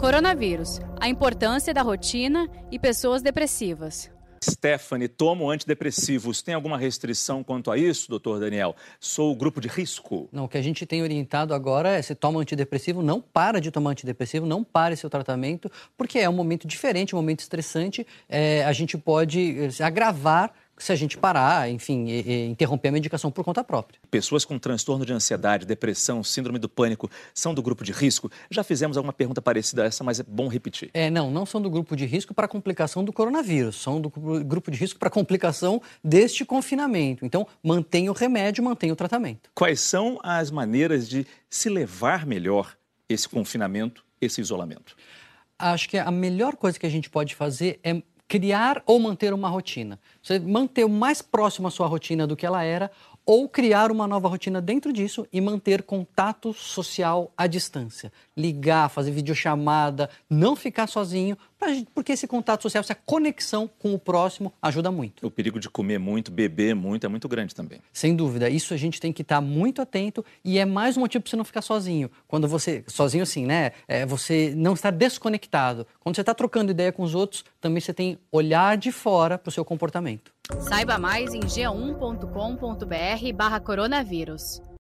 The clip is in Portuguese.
Coronavírus, a importância da rotina e pessoas depressivas. Stephanie, tomo antidepressivos. Tem alguma restrição quanto a isso, doutor Daniel? Sou o grupo de risco? Não, o que a gente tem orientado agora é se toma antidepressivo, não para de tomar antidepressivo, não pare seu tratamento, porque é um momento diferente, um momento estressante. É, a gente pode eh, agravar se a gente parar, enfim, e, e interromper a medicação por conta própria. Pessoas com transtorno de ansiedade, depressão, síndrome do pânico são do grupo de risco? Já fizemos alguma pergunta parecida a essa, mas é bom repetir. É, não, não são do grupo de risco para complicação do coronavírus, são do grupo de risco para complicação deste confinamento. Então, mantenha o remédio, mantenha o tratamento. Quais são as maneiras de se levar melhor esse confinamento, esse isolamento? Acho que a melhor coisa que a gente pode fazer é criar ou manter uma rotina. Você manter mais próximo à sua rotina do que ela era ou criar uma nova rotina dentro disso e manter contato social à distância. Ligar, fazer videochamada, não ficar sozinho, porque esse contato social, essa conexão com o próximo ajuda muito. O perigo de comer muito, beber muito é muito grande também. Sem dúvida, isso a gente tem que estar muito atento e é mais um motivo para você não ficar sozinho. Quando você, sozinho assim, né, é, você não está desconectado. Quando você está trocando ideia com os outros, também você tem olhar de fora para o seu comportamento. Saiba mais em g1.com.br barra coronavírus.